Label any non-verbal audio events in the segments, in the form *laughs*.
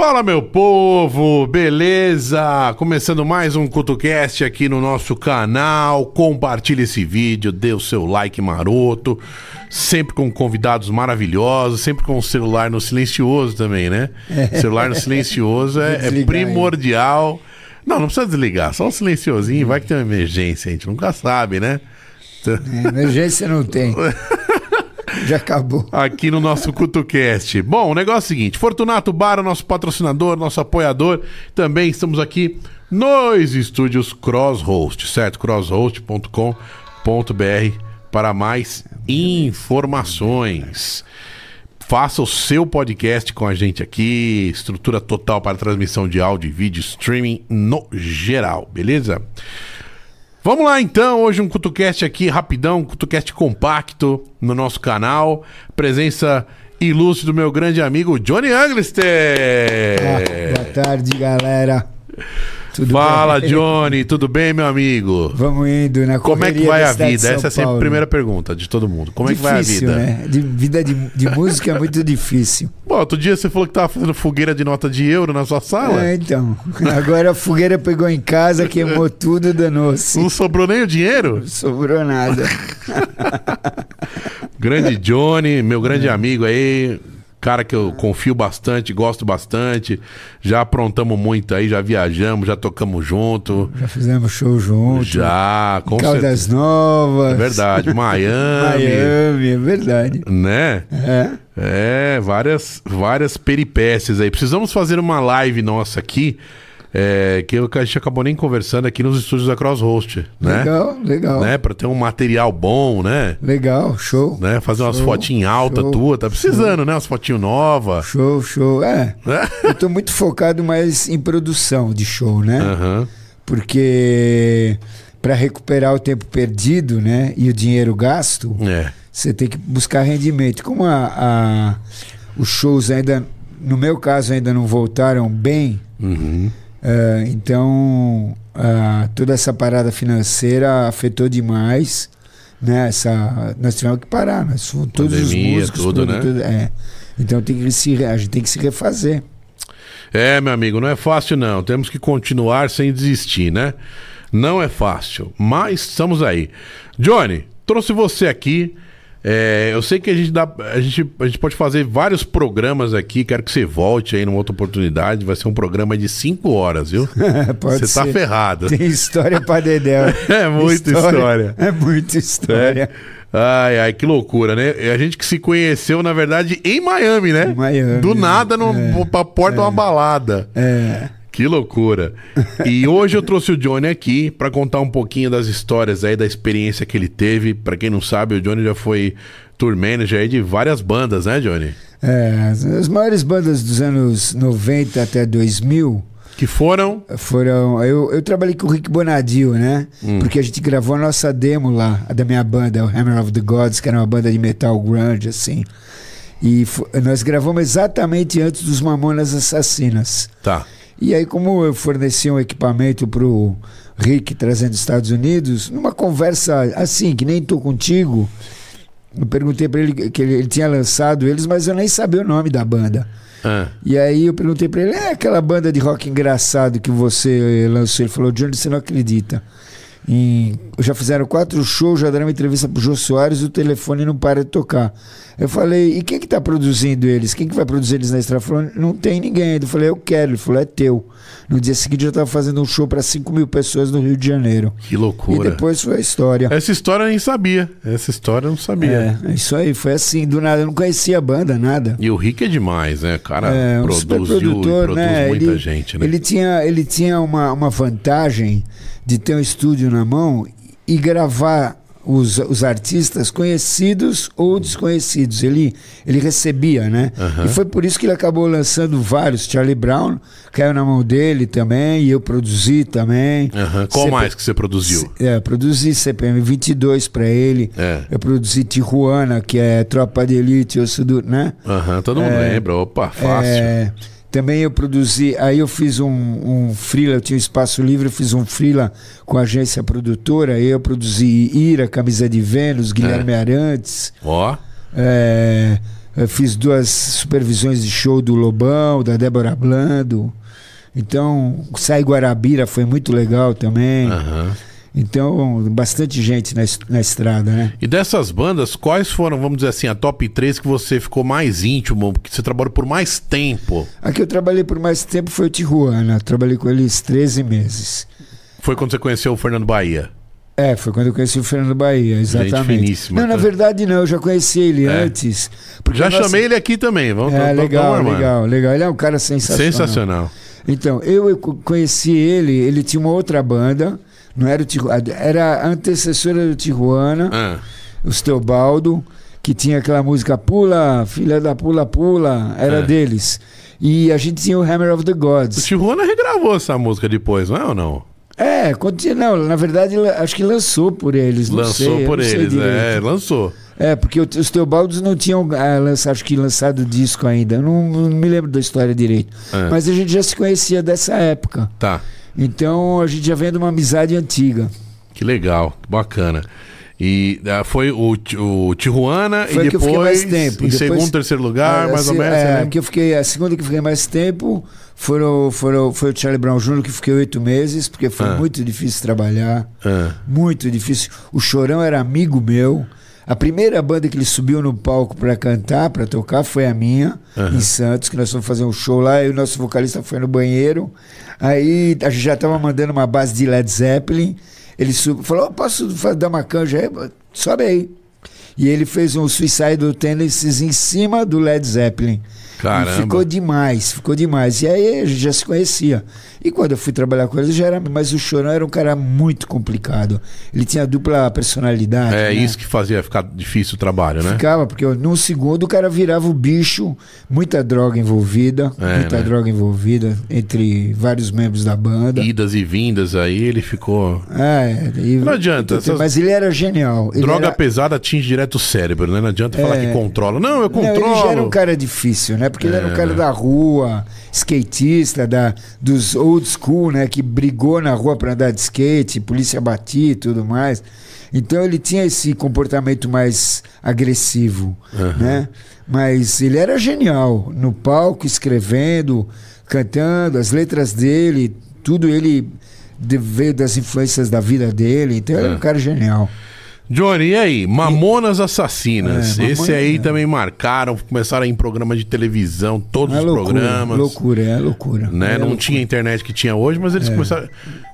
Fala, meu povo, beleza? Começando mais um CutoCast aqui no nosso canal. Compartilhe esse vídeo, dê o seu like maroto. Sempre com convidados maravilhosos, sempre com o celular no silencioso também, né? Celular no silencioso é, é primordial. Não, não precisa desligar, só um silenciosinho, vai que tem uma emergência, a gente nunca sabe, né? É, emergência não tem. *laughs* Já acabou. aqui no nosso CutoCast. Bom, o negócio é o seguinte: Fortunato Bar, nosso patrocinador, nosso apoiador. Também estamos aqui nos estúdios Crosshost, certo? crosshost.com.br para mais informações. Faça o seu podcast com a gente aqui. Estrutura total para transmissão de áudio e vídeo, streaming no geral, beleza? Vamos lá então, hoje um CutoCast aqui rapidão, CutoCast compacto no nosso canal. Presença ilustre do meu grande amigo Johnny Anglister. Ah, boa tarde, galera. Tudo Fala bem? Johnny, tudo bem meu amigo? Vamos indo na Como é que vai a vida? Essa é sempre a primeira pergunta de todo mundo. Como é que vai a Difícil, vida? né? De, vida de, de música é muito difícil. *laughs* Bom, outro dia você falou que tava fazendo fogueira de nota de euro na sua sala. É, então. Agora a fogueira pegou em casa, queimou tudo, danou-se. Não sobrou nem o dinheiro? Não sobrou nada. *laughs* Grande Johnny, meu grande É. amigo aí. Cara que eu confio bastante, gosto bastante. Já aprontamos muito aí, já viajamos, já tocamos junto. Já fizemos show junto. Já, com Caldas certeza. Novas. É verdade, *laughs* Miami, Miami, é verdade. né? É. É, várias, várias peripécias aí. Precisamos fazer uma live nossa aqui, é, que eu- que a gente acabou nem conversando aqui nos estúdios da Crosshost, né? Legal, legal. Né? Pra ter um material bom, né? Legal, show. né? Fazer umas Show, fotinhas altas show, tua, tá precisando, né? Umas fotinhas novas. Show, show. É, Né? eu tô muito focado mais em produção de show, né? Aham. Porque para recuperar o tempo perdido, né, e o dinheiro gasto, É. você tem que buscar rendimento. Como a, a- os shows ainda, no meu caso, ainda não voltaram bem, Uhum. Eh, então ah, toda essa parada financeira afetou demais. Né, essa, nós tivemos que parar, nós fomos todos os Pandemia, músicos, tudo, né? produtores, é. Então tem que se, a gente tem que se refazer. É, meu amigo, não é fácil não. Temos que continuar sem desistir, né? Não é fácil, mas estamos aí. Johnny, trouxe você aqui. É, eu sei que a gente, dá, a, gente, a gente pode fazer vários programas aqui. Quero que você volte aí numa outra oportunidade. Vai ser um programa de cinco horas, viu? *laughs* Pode você tá ser. ferrado. Tem história pra Dedéu. *laughs* É muita história. É muita história. É. Ai, ai, que loucura, né? A gente que se conheceu, na verdade, em Miami, né? Em Miami, Do nada, no, É. pra porta de uma balada. É. Que loucura. E *laughs* hoje eu trouxe o Johnny aqui pra contar um pouquinho das histórias aí, da experiência que ele teve. Pra quem não sabe, o Johnny já foi tour manager aí de várias bandas, né, Johnny? É, as, maiores bandas dos anos 90 até 2000 Que foram. foram. Eu, eu trabalhei com o Rick Bonadio, né? Hum. Porque a gente gravou a nossa demo lá, a da minha banda, o Hammer of the Gods, que era uma banda de metal grunge, assim. E nós gravamos exatamente antes dos Mamonas Assassinas. Tá. E aí, como eu forneci um equipamento pro Rick trazendo dos Estados Unidos, numa conversa assim, que nem tô contigo, eu perguntei para ele que ele, ele tinha lançado eles, mas eu nem sabia o nome da banda. Ah, E aí eu perguntei para ele, é aquela banda de rock engraçado que você lançou? Ele falou, Johnny, você não acredita. Em- já fizeram quatro shows, já deram uma entrevista pro Jô Soares, o telefone não para de tocar. Eu falei, e quem que tá produzindo eles? Quem que vai produzir eles na estrada? Falou, não tem ninguém ainda. Eu falei, eu quero. Ele falou, é teu. No dia seguinte eu tava fazendo um show para 5 mil pessoas no Rio de Janeiro. que E loucura. depois foi a história. Essa história eu nem sabia. Essa história eu não sabia. É, é isso aí, foi assim, do nada. Eu não conhecia a banda, nada. E o Rick é demais, né? O cara É, um produziu e superprodutor, produz né? muita Ele- gente, né? Ele tinha, ele tinha uma, uma vantagem de ter um estúdio na mão e gravar os, os artistas conhecidos ou desconhecidos. Ele, ele recebia, né? Aham. E foi por isso que ele acabou lançando vários. Charlie Brown caiu na mão dele também, e eu produzi também. Aham. Qual CP mais que você produziu? É, produzi CPM 22 para ele. É. Eu produzi Tijuana, que é Tropa de Elite, Osso do, né? Aham, todo mundo É, lembra. Opa, fácil. É, também eu produzi, aí eu fiz um, um freela, eu tinha um espaço livre, eu fiz um freela com a agência produtora, aí eu produzi Ira, Camisa de Vênus, Guilherme Arantes, Ó, é, Eu fiz duas supervisões de show do Lobão, da Débora Blando. Então, Sai Guarabira foi muito legal também. Aham. Então, bastante gente na, na estrada, né? E dessas bandas, quais foram, vamos dizer assim, a top 3 que você ficou mais íntimo, que você trabalhou por mais tempo? A que eu trabalhei por mais tempo foi o Tijuana. Trabalhei com eles 13 meses. Foi quando você conheceu o Fernando Bahia. É, foi quando eu conheci o Fernando Bahia, exatamente. não, na tá? verdade não, eu já conheci ele É. antes. Já nossa- chamei ele aqui também, vamos É, legal, vamos legal, legal. Ele é um cara sensacional. Sensacional. Então, eu, eu co- conheci ele, ele tinha uma outra banda, não era o Tijuana, era a antecessora do Tijuana, Ah, os Teobaldo, que tinha aquela música Pula, filha da Pula Pula, era É. deles. E a gente tinha o Hammer of the o Gods. Tijuana regravou essa música depois, não é ou não? É, não, na verdade, acho que lançou por eles. lançou sei, por eles, é, lançou. É, porque o- os Teobaldos não tinham ah, lançado, acho que lançado disco ainda. Eu não, não me lembro da história direito. É, Mas a gente já se conhecia dessa época. Tá, Então a gente já vem de uma amizade antiga. que legal, que bacana. E ah, foi o, o Tijuana Foi e que eu fiquei depois, mais tempo. em Depois- segundo, terceiro lugar, Ah, mais ou assim, menos. É, que eu fiquei, a segunda que eu fiquei mais tempo foram, foram, foi o Charlie Brown Jr., que fiquei oito meses, porque foi Ah. muito difícil trabalhar. Ah, Muito difícil. O Chorão era amigo meu. A primeira banda que ele subiu no palco para cantar, para tocar, foi a minha, Aham. em Santos, que nós fomos fazer um show lá, e o nosso vocalista foi no banheiro. Aí a gente já estava mandando uma base de Led Zeppelin. Ele subiu, falou: "Oh, posso dar uma canja aí? Sobe aí. E ele fez um Suicidal Tendencies em cima do Led Zeppelin. E caramba. ficou demais, ficou demais. E aí a gente já se conhecia. E quando eu fui trabalhar com ele, já era. Mas o Chorão era um cara muito complicado. Ele tinha dupla personalidade. É né? isso que fazia ficar difícil o trabalho, né? Ficava, porque num segundo o cara virava o bicho, muita droga envolvida, É, muita né? droga envolvida entre vários membros da banda. Idas e vindas aí, ele ficou. É, e- Não adianta, essas- Mas ele era genial. Ele Droga era- pesada atinge direto o cérebro, né? Não adianta falar É. que controla. Não, eu Não, controlo. ele já era um cara difícil, né? Porque ele era um É, cara né? da rua, skatista, da, dos old school, né? Que brigou na rua para andar de skate, polícia batia e tudo mais. Então ele tinha esse comportamento mais agressivo, Aham. né? Mas ele era genial no palco, escrevendo, cantando, as letras dele, tudo ele veio das influências da vida dele. Então ele era É. um cara genial. Johnny, e aí? Mamonas Assassinas. É, Esse aí é. também marcaram, começaram a ir em programa de televisão, todos É os loucura, programas. loucura, é loucura. Né? É Não loucura. tinha internet que tinha hoje, mas eles começaram.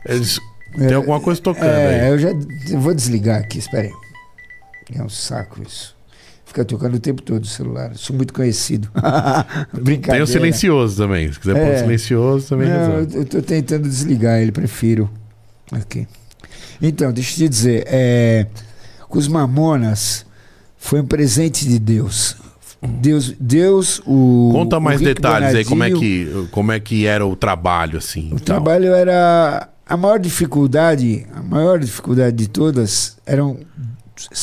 Eles. Tem alguma coisa tocando É, aí. eu já eu vou desligar aqui, espera aí. É um saco isso. Fica tocando o tempo todo o celular. Sou muito conhecido. *laughs* Tem Brincadeira. o silencioso também. Se quiser pôr o É. silencioso, também Não, eu, eu tô tentando desligar ele, prefiro. Aqui. Então, deixa eu te dizer, é, os Mamonas foi um presente de Deus. Deus, Deus o Conta o mais Rick detalhes aí, como é, que, como é que era o trabalho, assim. O e tal. trabalho era. A maior dificuldade, a maior dificuldade de todas eram,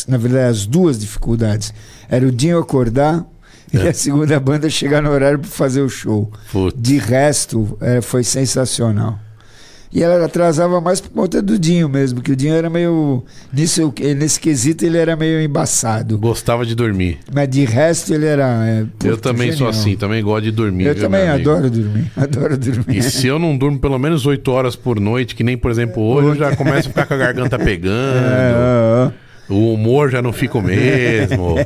na verdade, as duas dificuldades. Era o Dinho acordar e É. a segunda banda chegar no horário para fazer o show. De resto, eh, foi sensacional. E ela atrasava mais por conta do Dinho mesmo, que o Dinho era meio. Nisso, nesse quesito ele era meio embaçado. Gostava de dormir. Mas de resto ele era. é, eu também sou genial. assim, também gosto de dormir. Eu viu, também amigo? adoro dormir. *laughs* Adoro dormir. E se eu não durmo pelo menos 8 horas por noite, que nem, por exemplo, hoje, eu já começo a ficar com a garganta *laughs* pegando. É, ó, ó. O humor já não fica o mesmo. *laughs*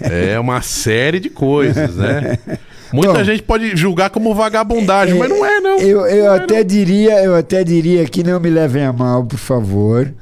É uma série de coisas, né? Muita Bom, gente pode julgar como vagabundagem, mas não é, não. Eu, eu Não é, até diria, eu até diria que não me levem a mal, por favor.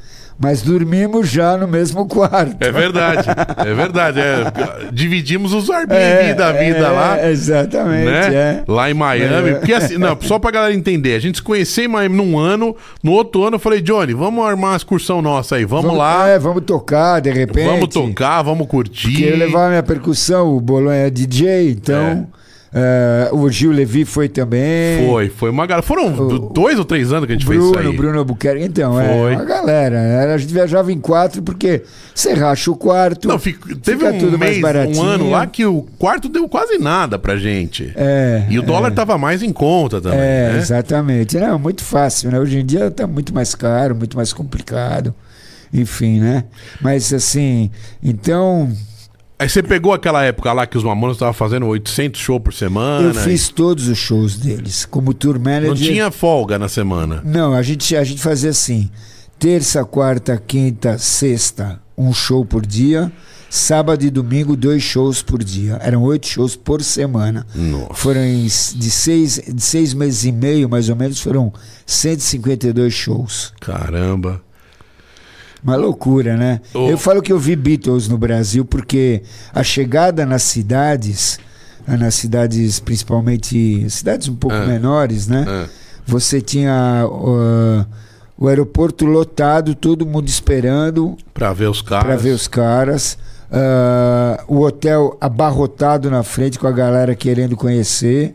Mas dormimos já no mesmo quarto. É verdade, é verdade. é. dividimos os Airbnb da vida é, lá. Exatamente, né? é. Lá em Miami. É. Porque assim, não, só pra galera entender, a gente se conheceu em Miami num ano, no outro ano eu falei, Johnny, vamos armar uma excursão nossa aí, vamos, lá, É, vamos tocar, de repente. vamos tocar, vamos curtir. Porque eu levava minha percussão, o Bolonha é DJ, então. É, o Gil Levi foi também. Foi, foi uma galera. Foram O- dois ou três anos que a gente fez Bruno, isso aí. Bruno Albuquerque. Então, Foi. é uma galera. Era- A gente viajava em quatro porque você racha o quarto. Não, fica- teve fica um tudo mais mês, um baratinho. ano lá que o quarto deu quase nada pra gente. É, E o dólar é. tava mais em conta também, É, né? exatamente. Não, muito fácil, né? Hoje em dia tá muito mais caro, muito mais complicado. Enfim, né? Mas assim, então Aí você pegou aquela época lá que os Mamonas estavam fazendo 800 shows por semana. Eu fiz todos os shows deles. Como tour manager. Não tinha folga na semana. Não, a gente, a gente fazia assim: terça, quarta, quinta, sexta, um show por dia. Sábado e domingo, dois shows por dia. Eram oito shows por semana. Nossa. Foram de seis, de seis meses e meio, mais ou menos, foram 152 shows. Caramba. Uma loucura, né? Oh. Eu falo que eu vi Beatles no Brasil porque a chegada nas cidades, ah, nas cidades principalmente, cidades um pouco Ah. menores, né? Ah, Você tinha ah, o aeroporto lotado, todo mundo esperando pra ver os caras. para ver os caras. Ah, o hotel abarrotado na frente com a galera querendo conhecer.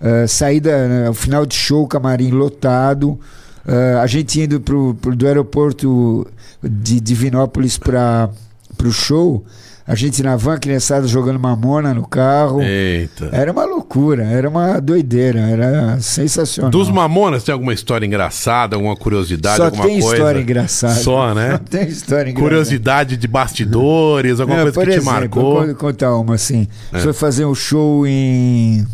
Ah, saída, né, o final de show, camarim lotado. Ah, a gente indo pro, pro- do aeroporto de Divinópolis para o show. A gente na van, criançada jogando mamona no carro. Eita. Era uma loucura, era uma doideira, era sensacional. Dos Mamonas tem alguma história engraçada, alguma curiosidade, Só alguma tem coisa? história engraçada. Só, né? Só tem história engraçada. Curiosidade de bastidores, alguma Não, coisa que te exemplo, marcou. Vou contar uma assim. É. Foi fazer um show em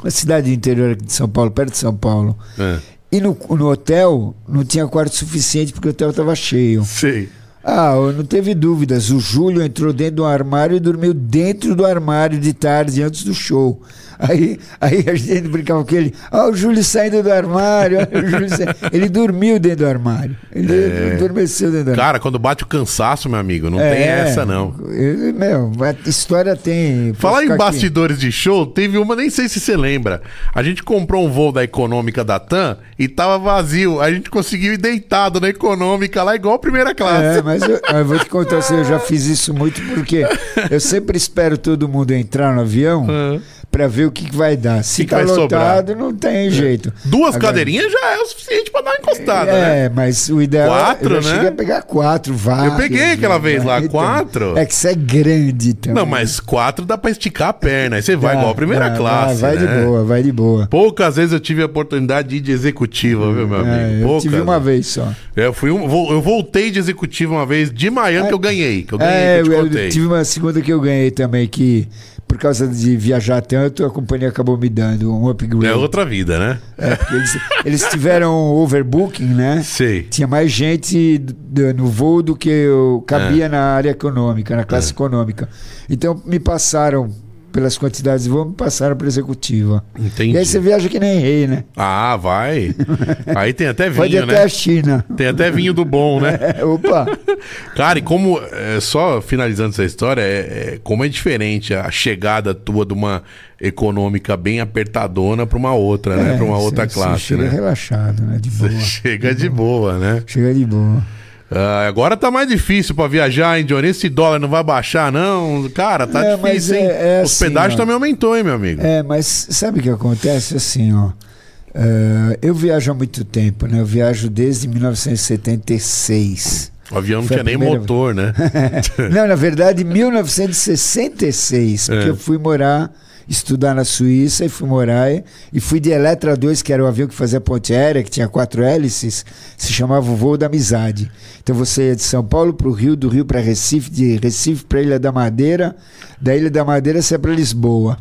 uma cidade do interior aqui de São Paulo, perto de São Paulo. É, E no, no hotel não tinha quarto suficiente porque o hotel estava cheio. sei. Ah, não teve dúvidas. O Júlio entrou dentro do armário e dormiu dentro do armário de tarde antes do show. Aí, aí a gente brincava com ele. Ah, o Júlio saindo do armário. olha o Júlio sa-" Ele dormiu dentro do armário. Ele É. adormeceu dentro do armário. Cara, quando bate o cansaço, meu amigo, não É, tem essa, não. ele- meu, a história tem. Falar em ficar aqui. bastidores de show, teve uma, nem sei se você lembra. A gente comprou um voo da econômica da TAM e tava vazio. A gente conseguiu ir deitado na econômica lá, igual a primeira classe. É, mas eu, eu vou te contar assim, eu já fiz isso muito porque *laughs* eu sempre espero todo mundo entrar no avião Ah. Pra ver o que, que vai dar. Se Que que tá vai sobrar? lotado, não tem jeito. Duas Agora- cadeirinhas já é o suficiente pra dar uma encostada, né? É, mas o ideal Quatro, eu já né? cheguei a pegar quatro, vários. Eu peguei aquela vez lá, Então, quatro. É que você é grande também. Não, mas quatro dá pra esticar a perna. Aí você vai Dá, igual a primeira dá, classe. Vai, vai né? de boa, vai de boa. Poucas vezes eu tive a oportunidade de ir de executiva, viu, meu amigo? É, eu Poucas. tive uma vez só. Eu, fui um- eu voltei de executiva uma vez de Miami que eu ganhei. Que eu ganhei, É, que eu eu, tive uma segunda que eu ganhei também, que por causa de viajar tanto, a companhia acabou me dando um upgrade. É outra vida, né? É, porque eles, eles tiveram overbooking, né? Sei. Tinha mais gente no voo do que eu cabia É. na área econômica, na classe econômica. Então me passaram, pelas quantidades de voo, me passaram para executiva. Entendi. E aí você viaja que nem rei, né? Ah, vai. *laughs* Aí tem até Pode ir vinho, até a né? China. Tem até vinho do bom, né? *laughs* É, opa! *laughs* Cara, e como, é, só finalizando essa história, é, é, como é diferente a chegada tua de uma econômica bem apertadona pra uma outra, né? É, Pra uma outra classe, chega né? relaxado, né? De boa. Você chega de boa, né? Chega de boa. Ah, agora tá mais difícil pra viajar, hein, Johnny? Esse dólar não vai baixar, não? Cara, tá É, difícil, hein? é- é O assim, hospedagem ó. também aumentou, hein, meu amigo? É, mas sabe o que acontece? Assim, ó. eh, eu viajo há muito tempo, né? Eu viajo desde 1976. O avião não Foi tinha nem primeira- motor, né? *laughs* Não, na verdade, 1966, porque *laughs* É. eu fui morar, estudar na Suíça e fui morar e- fui de Eletra 2, que era o avião que fazia ponte aérea, que tinha quatro hélices, se chamava o voo da amizade. Então você ia de São Paulo para o Rio, do Rio para Recife, de Recife para Ilha da Madeira, da Ilha da Madeira você ia para Lisboa.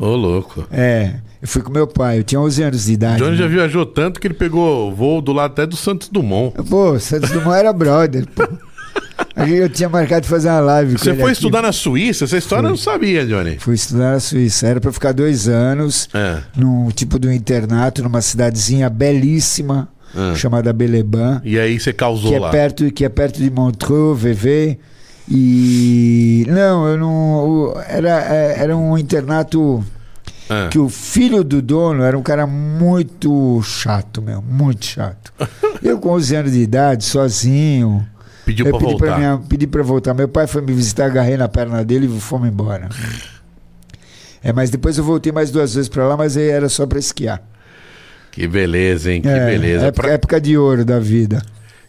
Ô, louco. É, eu fui com meu pai, eu tinha 11 anos de idade. Johnny né? já viajou tanto que ele pegou voo do lado até do Santos Dumont. Pô, Santos Dumont era brother, pô. *laughs* Eu tinha marcado de fazer uma live com Você foi aqui. estudar na Suíça? Essa história eu não sabia, Johnny. Fui estudar na Suíça. Era para ficar dois anos É. num tipo de um internato numa cidadezinha belíssima Ah. chamada Beleban, E aí você causou que é lá. perto que é perto de Montreux, VV. E não, eu não era é, era um internato Ah. que o filho do dono era um cara muito chato, meu, muito chato. *laughs* Eu com 11 anos de idade, sozinho, Pediu eu pra pedi voltar. pra, minha, pedi pra voltar. Meu pai foi me visitar, agarrei na perna dele e fomos embora. É, mas depois eu voltei mais duas vezes pra lá, mas aí era só pra esquiar. Que beleza, hein? Que é, beleza. Época, Pra- época de ouro da vida.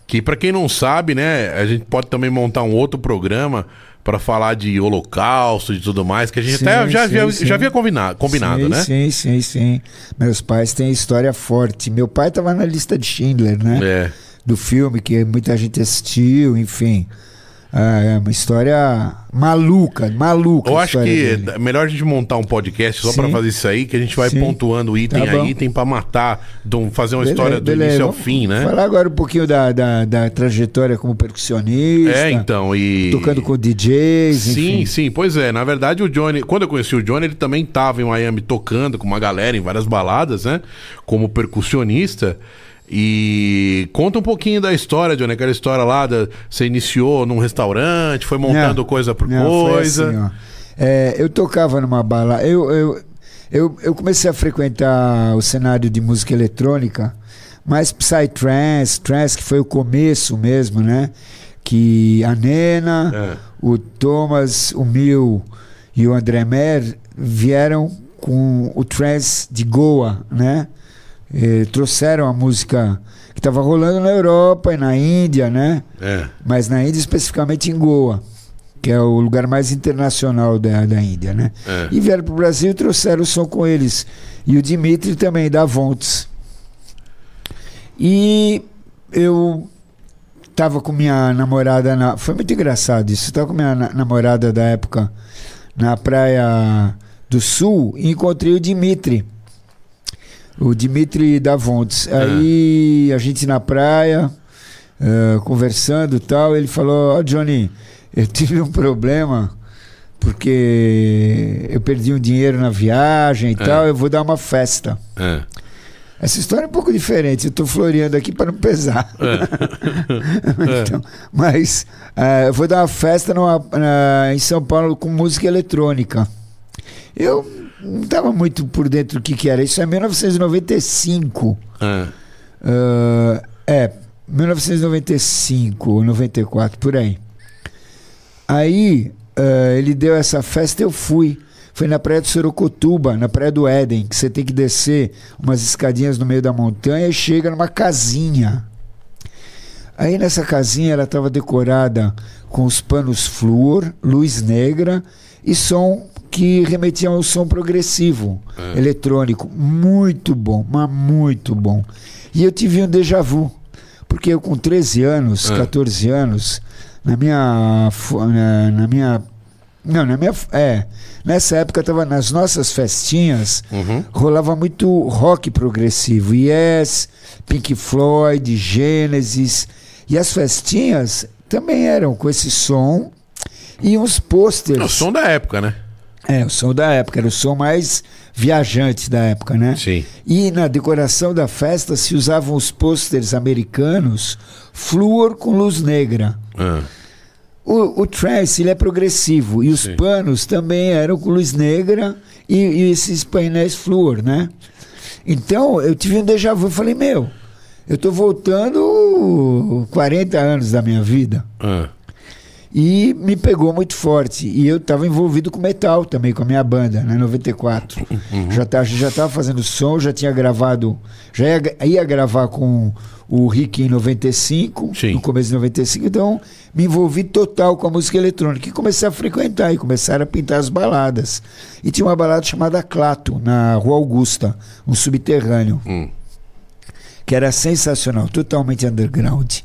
Que pra quem não sabe, né, a gente pode também montar um outro programa pra falar de holocausto e tudo mais, que a gente Sim, até já, sim, já, sim. já havia combinado, combinado né? Sim, sim, sim. Meus pais têm história forte. Meu pai tava na lista de Schindler, né? É. Do filme que muita gente assistiu, enfim. Ah, é uma história maluca, maluca. Eu acho que dele. é melhor a gente montar um podcast só pra fazer isso aí, que a gente vai Sim. pontuando item Tá a item pra matar, fazer uma Beleza, história do beleza. início ao Vamos fim, né? Falar agora um pouquinho da, da, da trajetória como percussionista. É, então, e... Tocando com DJs, Sim, enfim. sim, pois é. Na verdade, o Johnny, quando eu conheci o Johnny, ele também tava em Miami tocando com uma galera em várias baladas, né? Como percussionista. E conta um pouquinho da história, Johnny, aquela história lá, da, você iniciou num restaurante, foi montando Não, coisa por não, coisa. assim, ó. É, eu tocava numa balada. Eu, eu, eu, eu comecei a frequentar o cenário de música eletrônica, mais Psytrance, Trance, que foi o começo mesmo, né? Que a Nena, É. o Thomas, o Mil e o André Mer vieram com o trance de Goa, né? Eh, trouxeram a música que estava rolando na Europa e na Índia, né? É. mas na Índia, especificamente em Goa, que é o lugar mais internacional da, da Índia, né? É. E vieram para o Brasil e trouxeram o som com eles. E o Dimitri também, da Vontes. E eu estava com minha namorada na. Foi muito engraçado isso. Estava com minha na- namorada da época na praia do Sul e encontrei o Dimitri. O Dimitri da Vontes. Aí a gente na praia, eh, conversando e tal, ele falou: Ó, Johnny, eu *laughs* tive um problema porque eu perdi um dinheiro na viagem e É. tal, eu vou dar uma festa. É. Essa história é um pouco diferente, eu estou floreando aqui para não pesar. *laughs* É. Então, mas eh, eu vou dar uma festa numa- na- em São Paulo com música eletrônica. Eu não estava muito por dentro do que, que era. Isso é 1995. É. Ah, é, 1995, 94, por aí. Aí ah, ele deu essa festa, eu fui. Foi na praia do Sorocotuba, na praia do Éden, que você tem que descer umas escadinhas no meio da montanha e chega numa casinha. Aí nessa casinha ela estava decorada com os panos flúor, luz negra e som que remetia ao som progressivo, É. eletrônico. Muito bom, mas muito bom. E eu tive um déjà vu, porque eu com 13 anos, É. 14 anos, na minha. Na, na minha. Não, na minha. É. Nessa época estava nas nossas festinhas Uhum. rolava muito rock progressivo. Yes, Pink Floyd, Genesis. E as festinhas também eram com esse som e uns posters. É o som da época, né? É, o som da época, era o som mais viajante da época, né? Sim. E na decoração da festa se usavam os posters americanos flúor com luz negra. Ah. O, o trance ele é progressivo e os Sim. panos também eram com luz negra e, e esses painéis flúor, né? Então eu tive um déjà vu, falei, meu, eu tô voltando 40 anos da minha vida Ah. E me pegou muito forte. E eu estava envolvido com metal também, com a minha banda, né, 94. Uhum. Já tá, já estava fazendo som, já tinha gravado, já ia, ia gravar com o Rick em 95, Sim. no começo de 95, então me envolvi total com a música eletrônica e comecei a frequentar e começaram a pintar as baladas. E tinha uma balada chamada Clato, na Rua Augusta, um subterrâneo Hum. que era sensacional, totalmente underground.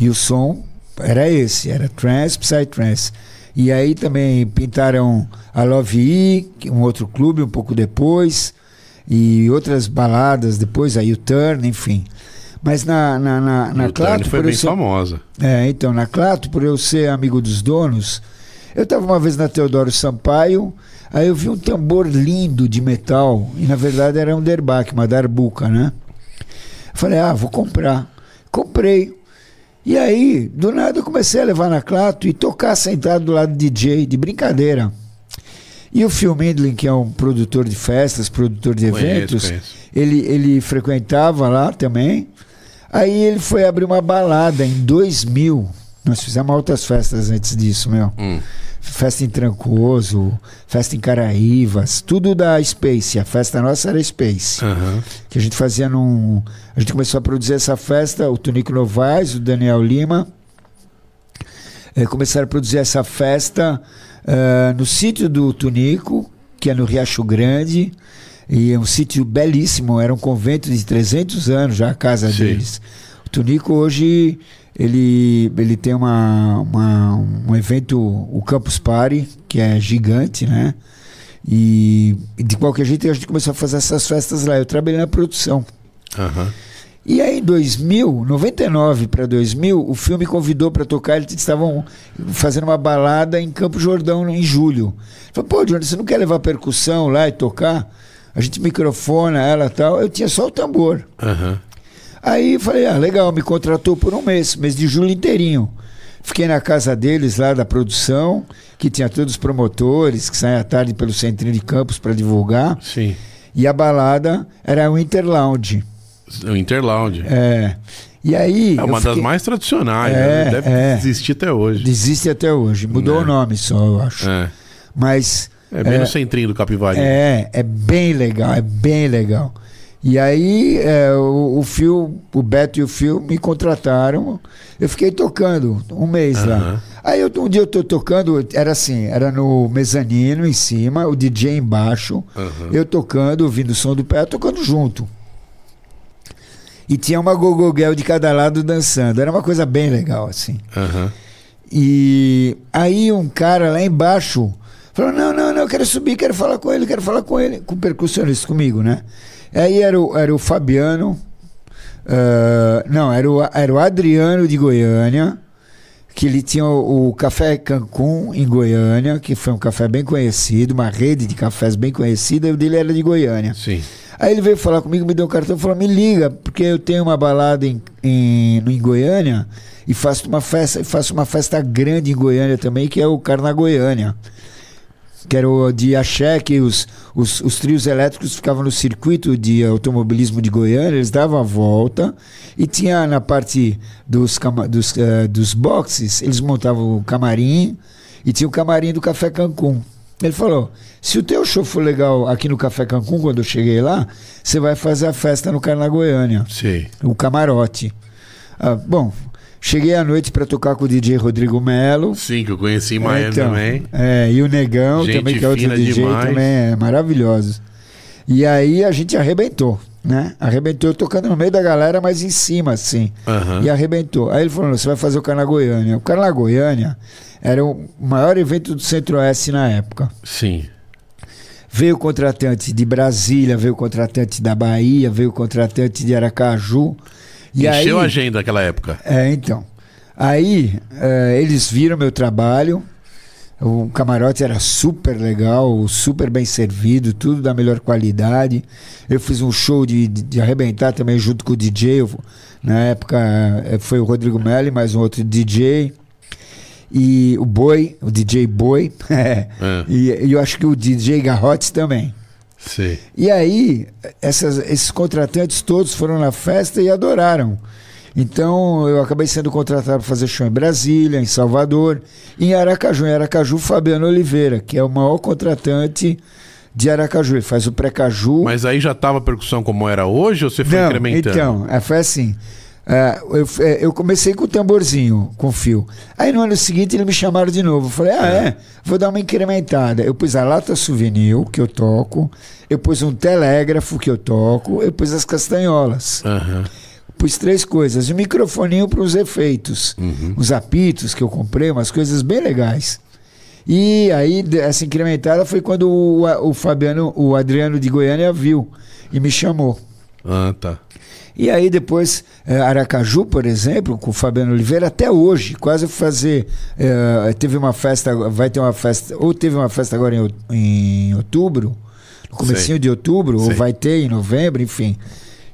E o som era esse, era trance, psytrance. E aí também pintaram a Love E, um outro clube um pouco depois, e outras baladas depois, a U-Turn, enfim. Mas na, na, na, na o Turn Clato, foi bem ser- famosa. é, então, na Clato, por eu ser amigo dos donos, eu estava uma vez na Teodoro Sampaio, aí eu vi um tambor lindo de metal, e na verdade era um Derbach, uma darbuca, né? Eu falei, ah, vou comprar. Comprei. E aí, do nada, eu comecei a levar na Clato e tocar sentado do lado do DJ, de brincadeira. E o Phil Mindlin, que é um produtor de festas, produtor de Conheço, eventos, conheço. ele, ele frequentava lá também. Aí ele foi abrir uma balada em 2000. Nós fizemos altas festas antes disso, meu. Hum. Festa em Trancoso, festa em Caraívas, tudo da Space. A festa nossa era Space. Aham. Que a gente fazia num. A gente começou a produzir essa festa, o Tonico Novaes, o Daniel Lima. eh, começaram a produzir essa festa ah, no sítio do Tunico, que é no Riacho Grande. E é um sítio belíssimo, era um convento de 300 anos já a casa Sim. deles. O Tonico hoje ele, ele tem uma, uma- um evento, o Campus Party, que é gigante, né? E, e de qualquer jeito a gente começou a fazer essas festas lá. Eu trabalhei na produção. Aham. E aí em 2000, 99 para 2000, o filme convidou para tocar, eles estavam fazendo uma balada em Campo Jordão em julho. Falei, pô, Johnny, você não quer levar percussão lá e tocar? A gente microfona ela e tal. Eu tinha só o tambor. Aham. Aí falei, ah, legal, me contratou por um mês, mês de julho inteirinho. Fiquei na casa deles lá da produção, que tinha todos os promotores que saem à tarde pelo centrinho de campus para divulgar. Sim. E a balada era o Winter Lounge. O Interlounge. É. E aí. É uma das fiquei- mais tradicionais, É, né? Deve é. existir até hoje. Existe até hoje. Mudou Né? o nome só, eu acho. É. Mas. É bem É. no centrinho do Capivari. É, é bem legal, é bem legal. E aí é, o, o Phil, o Beto e o Phil me contrataram. Eu fiquei tocando um mês Aham. lá. Aí eu- um dia eu tô tocando, era assim, era no mezanino em cima, o DJ embaixo, Aham. eu tocando, ouvindo o som do pé, tocando junto. E tinha uma gogogel de cada lado dançando. Era uma coisa bem legal, assim. Aham. E aí um cara lá embaixo falou: Não, não, não, eu quero subir, quero falar com ele, quero falar com ele, com o percussionista comigo, né? Aí era o, era o Fabiano, ah, não, era o, era o Adriano de Goiânia, que ele tinha o, o Café Cancún em Goiânia, que foi um café bem conhecido, uma rede de cafés bem conhecida, e o dele era de Goiânia. Sim. Aí ele veio falar comigo, me deu um cartão e falou: me liga, porque eu tenho uma balada em, em, em Goiânia e faço uma festa, faço uma festa grande em Goiânia também, que é o Carna Goiânia. Que era o de axé, que os, os, os trios elétricos ficavam no circuito de automobilismo de Goiânia, eles davam a volta e tinha na parte dos, dos, eh, dos boxes, eles montavam o camarim e tinha o camarim do Café Cancún. Ele falou: se o teu show for legal aqui no Café Cancún, quando eu cheguei lá, você vai fazer a festa no Carna Goiânia, Sei. o camarote. Ah, bom, cheguei à noite para tocar com o DJ Rodrigo Melo. Sim, que eu conheci em Miami Então, também. É, e o Negão Gente também, que é outro DJ demais. também, é maravilhoso. E aí a gente arrebentou, né? Arrebentou tocando no meio da galera, mas em cima, assim. Aham. E arrebentou. Aí ele falou: você vai fazer o Carna Goiânia. O Carna Goiânia era o maior evento do Centro-Oeste na época. Sim. Veio contratante de Brasília, veio contratante da Bahia, veio contratante de Aracaju. E Encheu aí, a agenda naquela época. É, então. Aí eh, eles viram meu trabalho. O camarote era super legal, super bem servido, tudo da melhor qualidade. Eu fiz um show de, de, de arrebentar também junto com o DJ. Eu- na época eh, foi o Rodrigo Melli, mais um outro DJ. E o Boi, o DJ Boi. *laughs* É. e, e eu acho que o DJ Garrotes também. Sei. E aí, essas- esses contratantes todos foram na festa e adoraram. Então, eu acabei sendo contratado para fazer show em Brasília, em Salvador, em Aracaju. Em Aracaju, Fabiano Oliveira, que é o maior contratante de Aracaju. Ele faz o pré-caju. Mas aí já tava a percussão como era hoje ou você foi Não, incrementando? então, é, foi assim. É, eu, é, eu comecei com o tamborzinho, com fio. Aí no ano seguinte eles me chamaram de novo. Eu falei, ah, é? Vou dar uma incrementada. Eu pus a lata souvenir, que eu toco. Eu pus um telégrafo, que eu toco. Eu pus as castanholas. Aham. Pus três coisas. Um microfoninho para os efeitos. Uns apitos que eu comprei, umas coisas bem legais. E aí, essa incrementada foi quando o, o Fabiano, o Adriano de Goiânia viu e me chamou. Ah, tá. E aí depois, eh, Aracaju, por exemplo, com o Fabiano Oliveira, até hoje, quase fazer. eh, teve uma festa, vai ter uma festa, ou teve uma festa agora em, em outubro, no comecinho Sei. de outubro, ou vai ter em novembro, enfim.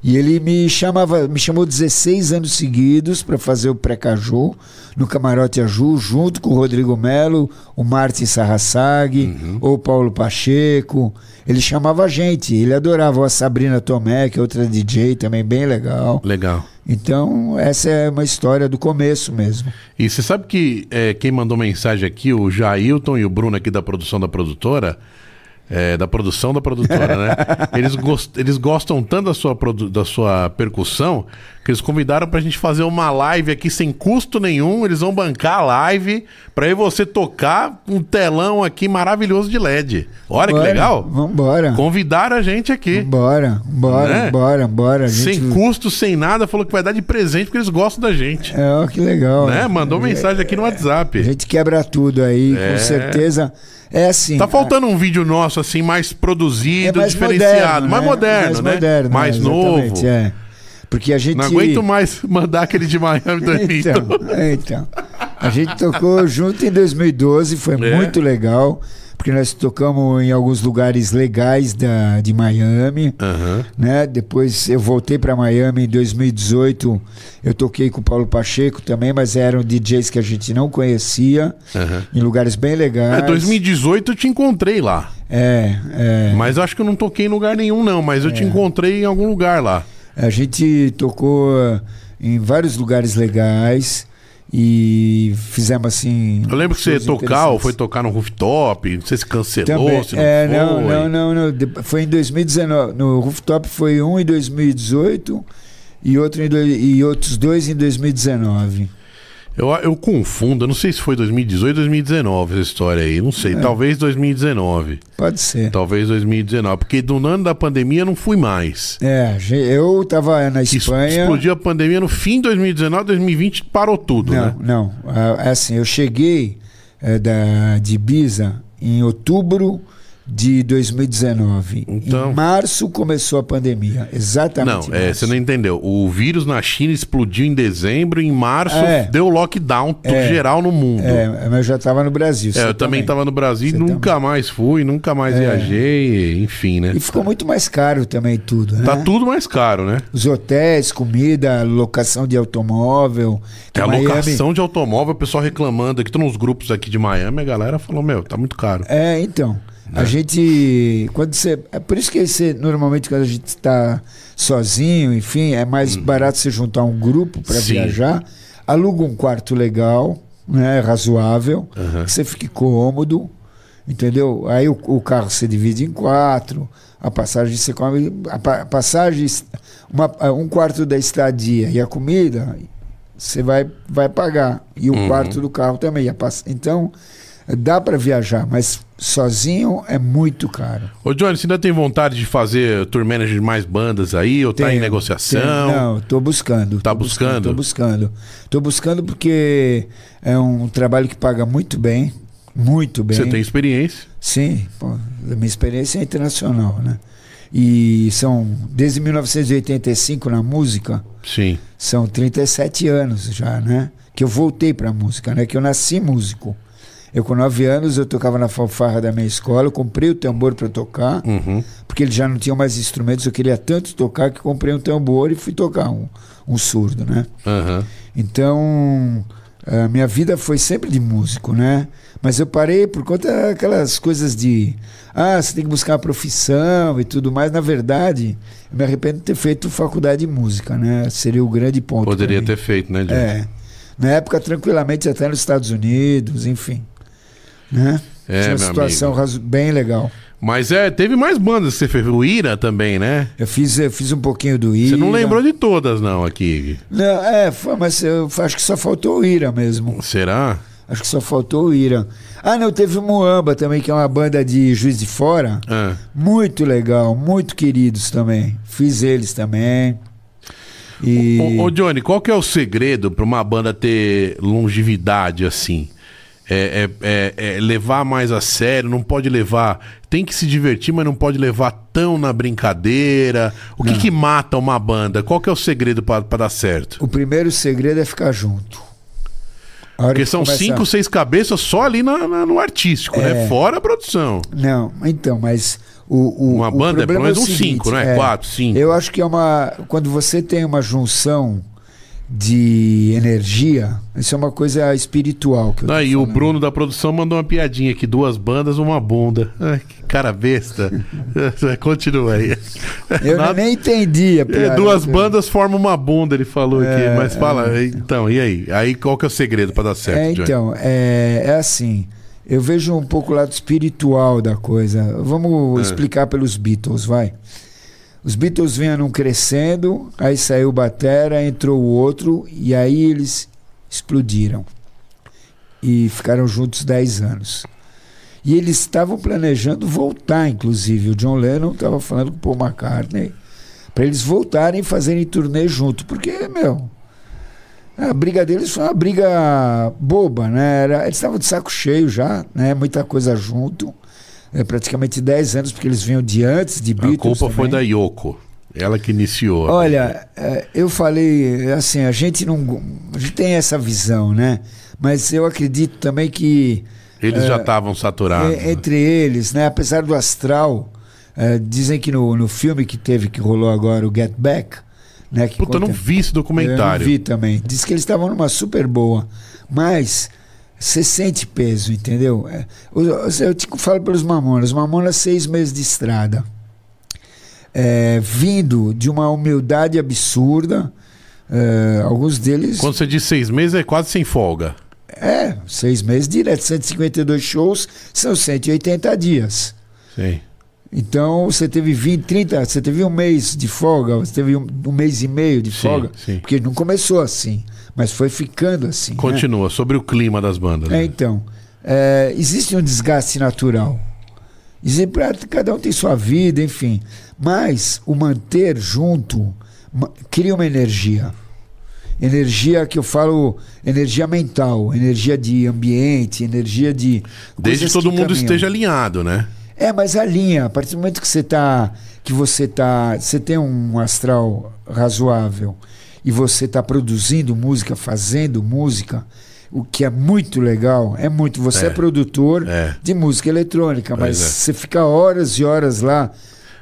E ele me chamava, me chamou 16 anos seguidos para fazer o pré-caju no Camarote Aju, junto com o Rodrigo Melo, o Martin Sarrasag, Uhum. ou o Paulo Pacheco. Ele chamava a gente, ele adorava a Sabrina Tomé, que é outra DJ também bem legal. Legal. Então, essa é uma história do começo mesmo. E você sabe que é, quem mandou mensagem aqui, o Jailton e o Bruno aqui da produção da produtora, É, da produção da produtora, né? *laughs* Eles, gos- eles gostam tanto da sua, da sua percussão que eles convidaram pra gente fazer uma live aqui sem custo nenhum. Eles vão bancar a live pra aí você tocar um telão aqui maravilhoso de LED. Olha que Bora, legal! Vambora. Convidaram a gente aqui. Bora, bora, Né? bora, bora. A gente- Sem custo, sem nada, falou que vai dar de presente porque eles gostam da gente. É, ó, que legal. Né? Mandou mensagem aqui no A WhatsApp. gente quebra tudo aí, É. com certeza. É assim. Tá faltando um vídeo nosso assim mais é produzido, mais diferenciado, moderno, mais né? moderno, mais né? Moderno, mais é, novo. É. Porque a gente. Não aguento mais *laughs* mandar aquele de Miami 2000. Então, é, então. A gente tocou junto em 2012, foi É. muito legal, porque nós tocamos em alguns lugares legais da, de Miami. Aham. Né? Depois eu voltei para Miami em 2018. Eu toquei com o Paulo Pacheco também, mas eram DJs que a gente não conhecia, aham. em lugares bem legais. É, 2018 eu te encontrei lá. É, é. Mas eu acho que eu não toquei em lugar nenhum, não. Mas eu te encontrei em algum lugar lá. A gente tocou em vários lugares legais e fizemos assim. Eu lembro que você ia shows tocar ou interessantes. foi tocar no rooftop. Não sei se cancelou, Também. se não é, foi. não, não, não, não. Foi em 2019. No Rooftop foi um em 2018 e, outro em e outros dois em 2019. Eu, eu confundo, eu não sei se foi 2018 ou 2019 essa história aí. Não É. sei, talvez 2019. Pode ser. Talvez 2019. Porque do ano da pandemia eu não fui mais. É, eu tava na Es- Espanha. Explodiu a pandemia no fim de 2019, 2020 parou tudo, Não, né? não. Ah, É assim, eu cheguei eh, da, de Ibiza em outubro de 2019. Então- Em março começou a pandemia. Exatamente. Não, é, você não entendeu. O vírus na China explodiu em dezembro, em março É. deu lockdown É. geral no mundo. É, É, mas eu já estava no Brasil. você eu também estava no Brasil, Você nunca mais fui, nunca mais É. viajei, enfim, né? E ficou muito mais caro também tudo, né? Tá tudo mais caro, né? Os hotéis, comida, locação de automóvel. É a Miami- locação de automóvel, o pessoal reclamando aqui, tô nos grupos aqui de Miami, a galera falou, meu, tá muito caro. É, então. Né? A gente. Quando você. É por isso que você, normalmente, quando a gente está sozinho, enfim, é mais barato você juntar um grupo para Uhum. Viajar. Aluga um quarto legal, né? Razoável, Aham. que você fique cômodo, entendeu? Aí o, o carro você divide em quatro, a passagem você come. A, pa- a passagem, uma, um quarto da estadia e a comida, você vai, vai pagar. E o Uhum. quarto do carro também. A Então, dá para viajar, mas sozinho é muito caro. Ô, Johnny, você ainda tem vontade de fazer tour manager de mais bandas aí, ou tá em Tenho, negociação? tenho. Não, estou buscando. Tá buscando? Estou buscando. Estou buscando porque é um trabalho que paga muito bem. Muito bem. Você tem experiência? Sim, pô, a minha experiência é internacional, né? E são, desde 1985 na música, Sim. são 37 anos já, né? Que eu voltei para a música, né? Que eu nasci músico. Eu com 9 anos eu tocava na fanfarra da minha escola, comprei o tambor para tocar, Uhum. porque eles já não tinham mais instrumentos, eu queria tanto tocar que comprei um tambor e fui tocar um, um surdo, né? Aham. Então, a minha vida foi sempre de músico, né? Mas eu parei por conta daquelas coisas de. Ah, você tem que buscar uma profissão e tudo mais. Na verdade, eu me arrependo de ter feito faculdade de música, né? Seria o grande ponto. Poderia ter feito, né, Johnny? É. Na época, tranquilamente, até nos Estados Unidos, enfim. Né? É, Tinha uma situação amigo. bem legal. Mas é, teve mais bandas que você fez. O Ira também, né? Eu fiz, eu fiz um pouquinho do Ira. Você não lembrou de todas, não, aqui. Não, é, mas eu acho que só faltou o Ira mesmo. Será? Acho que só faltou o Ira. Ah, não, teve o Moamba também, que é uma banda de Juiz de Fora. Ah, Muito legal, muito queridos também. Fiz eles também. E Ô, ô, Johnny, qual que é o segredo para uma banda ter longevidade assim? É, é- é- é levar mais a sério, não pode levar. Tem que se divertir, mas não pode levar tão na brincadeira. O que, que mata uma banda? Qual que é o segredo para dar certo? o primeiro segredo é ficar junto. Porque que são começa- cinco, seis cabeças só ali na- na- no artístico, né? É. Fora a produção. Não, então, mas o, o Uma o banda é pelo problema menos o uns seguinte, cinco, né? Quatro, cinco. Eu acho que é uma quando você tem uma junção de energia, isso é uma coisa espiritual que eu tô Aí o falando. Bruno da produção mandou uma piadinha aqui: duas bandas, uma bunda. Ai, que cara besta. *laughs* Continua aí. Eu Nada- nem entendi a É, piada. duas bandas formam uma bunda, ele falou É, aqui. Mas fala, então, e aí? Aí qual que é o segredo pra dar certo, É, então, é, é assim. Eu vejo um pouco o lado espiritual da coisa. Vamos É. explicar pelos Beatles, vai. Os Beatles vinham crescendo, aí saiu o Batera, entrou o outro, e aí eles explodiram. E ficaram juntos 10 anos. E eles estavam planejando voltar, inclusive. O John Lennon estava falando com o Paul McCartney para eles voltarem e fazerem turnê junto. Porque, meu, a briga deles foi uma briga boba, né? Era, eles estavam de saco cheio já, né? Muita coisa junto. É, praticamente 10 anos, porque eles vinham de antes, de A Beatles. culpa foi da também. Yoko. Ela que iniciou. Olha, é, eu falei assim, a gente não. A gente tem essa visão, né? Mas eu acredito também que Eles já estavam saturados. é, entre eles, né? Apesar do astral, é, dizem que no, no filme que teve, que rolou agora, o Get Back, né? Que Puta, eu não conta- vi esse Eu não documentário. vi também. Diz que eles estavam numa super boa. Mas você sente peso, entendeu? É, eu te falo pelos Mamonas. Mamonas, seis meses de estrada. É, vindo de uma humildade absurda. é, alguns deles. Quando você diz seis meses, é quase sem folga. É, seis meses direto. 152 shows são 180 dias. Sim. Então você teve 20, 30, você teve um mês de folga, você teve um, um mês e meio de Sim, folga, sim. porque não começou assim, mas foi ficando assim. né? Continua, sobre o clima das bandas. É, né? então, é, existe um desgaste natural. Pra- cada um tem sua vida, enfim. Mas o manter junto cria uma energia. Energia que eu falo, energia mental, energia de ambiente, energia de. Desde que todo mundo caminham. esteja alinhado, né? É, mas a linha, a partir do momento que você tá, que você tá, você tem um astral razoável e você está produzindo música, fazendo música, o que é muito legal, é muito. Você é, É. produtor É. de música eletrônica, mas é. você fica horas e horas lá,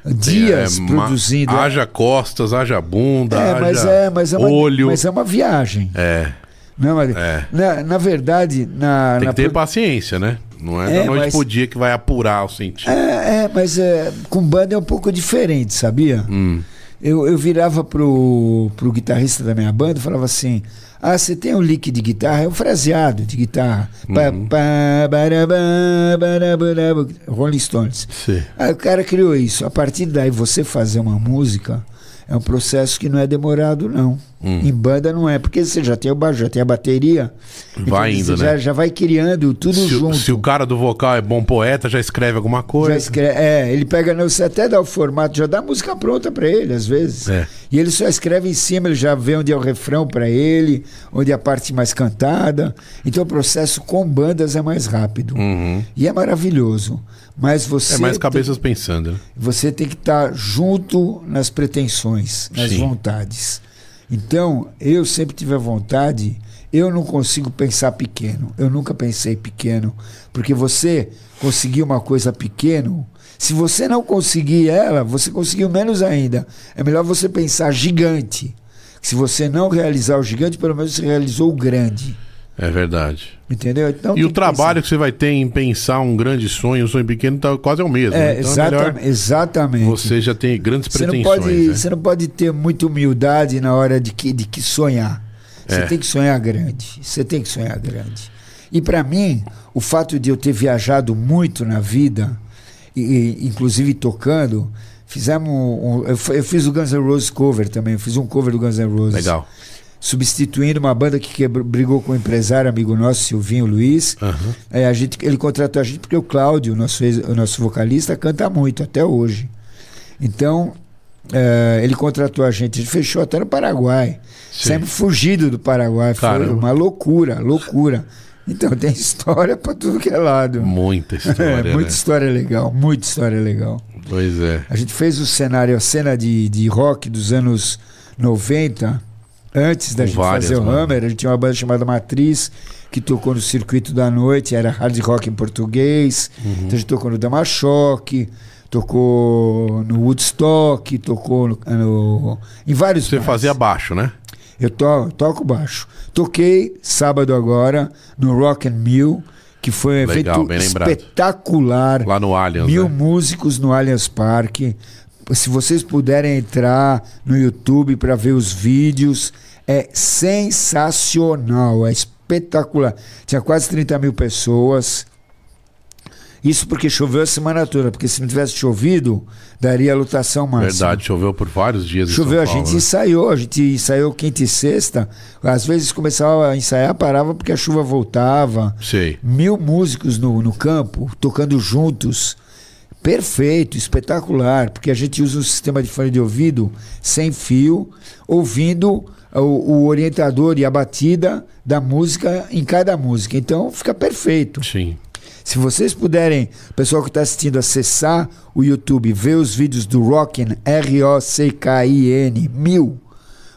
dias É, ma- produzindo. Haja costas, haja bunda, é, mas haja é, mas é uma, olho. mas é uma viagem. É, Não, mas, é. na, na verdade, na, Tem na que ter pro- paciência, né? Não é, É, da noite mas- pro dia que vai apurar o sentido. É, é, mas é, com banda é um pouco diferente, sabia? Hum. Eu, eu virava pro, pro guitarrista da minha banda e falava assim: Ah, você tem um lick de guitarra? É um fraseado de guitarra. Uhum. barabá, barabá, Rolling Stones. Sim. Aí o cara criou isso. A partir daí, você fazer uma música é um processo que não é demorado, não. Hum. Em banda não é, porque você já tem o baixo, já tem a bateria. Vai então, indo, você né? já, já vai criando tudo Se, junto. se o cara do vocal é bom poeta, já escreve alguma coisa. Já escreve, é, ele pega, não, você até dá o formato, já dá a música pronta pra ele, às vezes. É. E ele só escreve em cima, ele já vê onde é o refrão pra ele, onde é a parte mais cantada. Então o processo com bandas é mais rápido. Uhum. E é maravilhoso. Mas você. É mais tem- cabeças pensando, né? você tem que estar junto nas pretensões, nas Sim. vontades. Então, eu sempre tive a vontade, eu não consigo pensar pequeno. Eu nunca pensei pequeno. Porque você conseguir uma coisa pequeno, se você não conseguir ela, você conseguiu menos ainda. É melhor você pensar gigante. Se você não realizar o gigante, pelo menos você realizou o grande. É verdade. Entendeu? Então, e o que trabalho que você vai ter em pensar um grande sonho, um sonho pequeno, tá quase é o mesmo. pensar. né? É, Então é melhor exatamente, exatamente. você já tem grandes Você não, pretensões. pode, né? você não pode ter muita humildade na hora de que, de que sonhar. Você É. tem que sonhar grande. Você tem que sonhar grande. E para mim, o fato de eu ter viajado muito na vida, e, e, inclusive tocando, fizemos um, eu, eu fiz o Guns N' Roses cover também. Eu fiz um cover do Guns N' Roses. Legal. Substituindo uma banda que quebrou- brigou com um empresário amigo nosso, Silvinho Luiz. Aham. É, a gente, ele contratou a gente porque o Cláudio, nosso, ex- o nosso vocalista, canta muito até hoje. Então, é, ele contratou a gente, a gente fechou até no Paraguai. Sim. Sempre fugido do Paraguai. Foi Caramba. uma loucura, loucura. Então tem história para tudo que é lado. Muita É, história, muita né? história legal, muita história legal. Pois é. A gente fez o cenário, a cena de, de rock dos anos 90, antes da Com gente várias fazer o bandas. Hammer, a gente tinha uma banda chamada Matriz, que tocou no circuito da noite, era hard rock em português. Uhum. Então a gente tocou no Damachoque, tocou no Woodstock, tocou no, no- em vários Você fazia baixo, né? Eu to, toco baixo. Toquei sábado agora no Rock and Mill, que foi um Legal, evento espetacular. Lá no Allianz, Mil né? músicos no Allianz Parque. Se vocês puderem entrar no YouTube para ver os vídeos, é sensacional, é espetacular. Tinha quase 30 mil pessoas. Isso porque choveu a semana toda, porque se não tivesse chovido, daria a lotação máxima. Verdade, choveu por vários dias. Choveu, a Paulo, gente né? ensaiou, a gente ensaiou quinta e sexta. Às vezes começava a ensaiar, parava porque a chuva voltava. Sei. Mil músicos no, no campo, tocando juntos. Perfeito, espetacular, porque a gente usa um sistema de fone de ouvido sem fio, ouvindo o, o orientador e a batida da música em cada música. Então fica perfeito. Sim. Se vocês puderem, o pessoal que está assistindo, acessar o YouTube, ver os vídeos do Rockin, R-O-C-K-I-N, mil,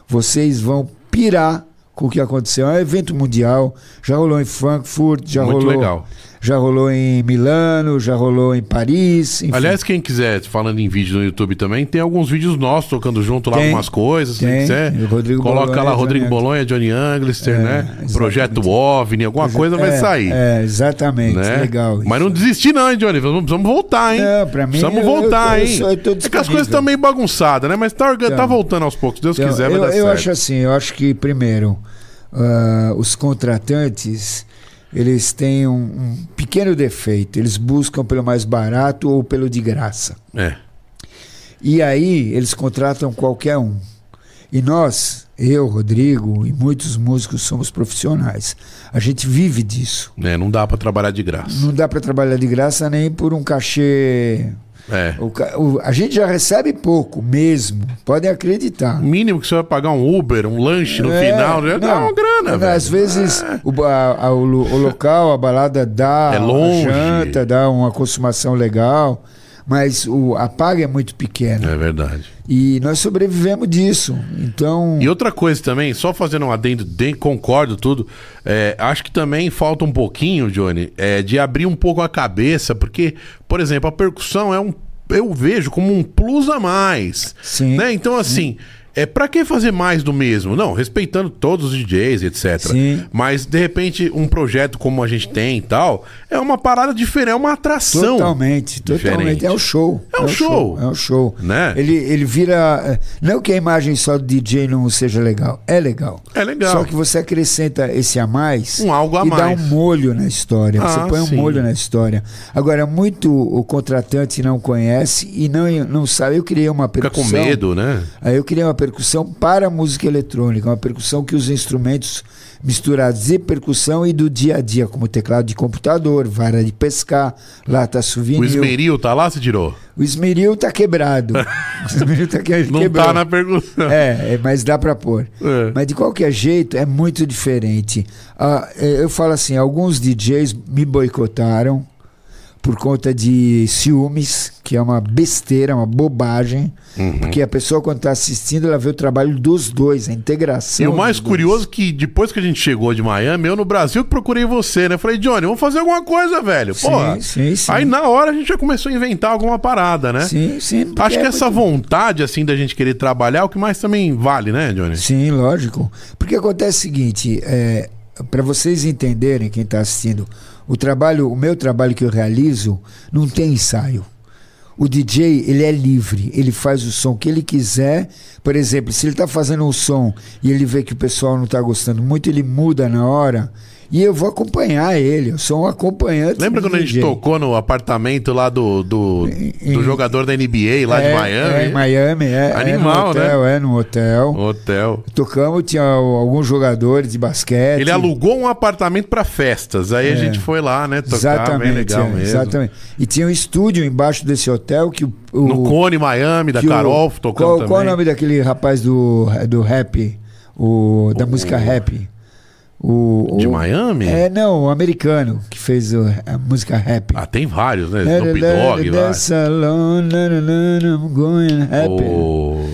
vocês vão pirar com o que aconteceu. É um evento mundial, já rolou em Frankfurt, já Muito rolou, legal. Já rolou em Milano, já rolou em Paris. Enfim. Aliás, quem quiser, falando em vídeo no YouTube também, tem alguns vídeos nossos tocando junto lá Tem. algumas coisas. Tem. quiser, Rodrigo coloca Bolonha, lá Rodrigo. Bolonha, Johnny Anglister, É, né? exatamente. Projeto OVNI, alguma coisa vai É, sair. É, exatamente, né? legal. Mas não desistir não, hein, Johnny? Vamos, voltar, hein? Não, pra mim, Precisamos eu- voltar, eu- eu hein? sou- eu tô é que as coisas estão meio bagunçadas, né? Mas tá, tá Então. voltando aos poucos. Deus Então, quiser, vai eu, dar eu certo. acho assim, eu acho que primeiro ah, os contratantes eles têm um, um pequeno defeito, eles buscam pelo mais barato ou pelo de graça. É. E aí eles contratam qualquer um. E nós, eu, Rodrigo e muitos músicos somos profissionais. A gente vive disso. É, não dá pra trabalhar de graça. Não dá para trabalhar de graça nem por um cachê. É. O o- a gente já recebe pouco mesmo, podem acreditar. O mínimo que você vai pagar um Uber, um lanche no É, final, já dá não, uma grana, velho. Às vezes o, a- a- o lo- o local, a balada dá É longe. janta, dá uma consumação legal, mas o, a paga é muito pequena. É verdade. E nós sobrevivemos disso. Então, E outra coisa também, só fazendo um adendo, de- concordo tudo, é, acho que também falta um pouquinho, Johnny, é, de abrir um pouco a cabeça, porque, por exemplo, a percussão é um. Eu vejo como um plus a mais. Sim. Né? Então, assim. É pra que fazer mais do mesmo? Não, respeitando todos os DJs, etc. Sim. Mas, de repente, um projeto como a gente tem e tal, é uma parada diferente, é uma atração. totalmente, totalmente. diferente. É o show. É um show. É o show. Né? Ele, ele vira. eh, Não que a imagem só do DJ não seja legal. É legal. É legal. Só que você acrescenta esse a mais Um algo a e dá mais. um molho na história. Ah, você põe sim. um molho na história. Agora, muito o contratante não conhece e não, não sabe. Eu criei uma Fica percussão. com medo, né? Aí eu criei uma percussão para a música eletrônica, uma percussão que usa instrumentos misturados de percussão e do dia a dia, como teclado de computador, vara de pescar, lata O souvenir. esmeril tá lá, você tirou? O esmeril tá quebrado. *laughs* o esmeril tá que... Não tá na percussão. É, é, mas dá para pôr. É. Mas de qualquer jeito é muito diferente. Ah, é, eu falo assim, alguns DJs me boicotaram por conta de ciúmes, que é uma besteira, uma bobagem, Uhum. porque a pessoa quando está assistindo ela vê o trabalho dos dois, a integração. E o mais curioso é que depois que a gente chegou de Miami, eu no Brasil procurei você, né? Falei, Johnny, vamos fazer alguma coisa, velho. Sim, Porra. sim, sim. Aí na hora a gente já começou a inventar alguma parada, né? Sim, sim. Acho que é essa muito- vontade, assim, da gente querer trabalhar é o que mais também vale, né, Johnny? Sim, lógico. Porque acontece o seguinte, é, para vocês entenderem, quem está assistindo, o trabalho, o meu trabalho que eu realizo não tem ensaio. O DJ, ele é livre, ele faz o som que ele quiser. Por exemplo, se ele está fazendo um som e ele vê que o pessoal não está gostando muito, ele muda na hora e eu vou acompanhar ele. Eu sou um acompanhante. Lembra do quando a gente tocou no apartamento lá do, do, Em- do em- jogador da NBA lá de É, Miami? É, em Miami, é. Animal, é hotel, né? É, no hotel. Hotel. Tocamos, tinha alguns jogadores de basquete. Ele alugou um apartamento pra festas. Aí a É. gente foi lá, né? Tocar, Exatamente, bem legal é, mesmo. exatamente. E tinha um estúdio embaixo desse hotel que o. o No Cone Miami, da o- Carol, tocando qual, também. qual o nome daquele rapaz do, do rap? O, da música rap? O, De o- Miami? É, não, o americano que fez o- a música rap. Ah, tem vários, né? Snoop Dogg, vai. Happy. O...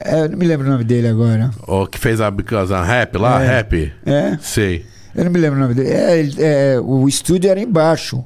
É, eu não me lembro o nome dele agora. o que fez a, I'm Rap lá, É. rap. É? Sei. Eu não me lembro o nome dele. É, é, o estúdio era embaixo.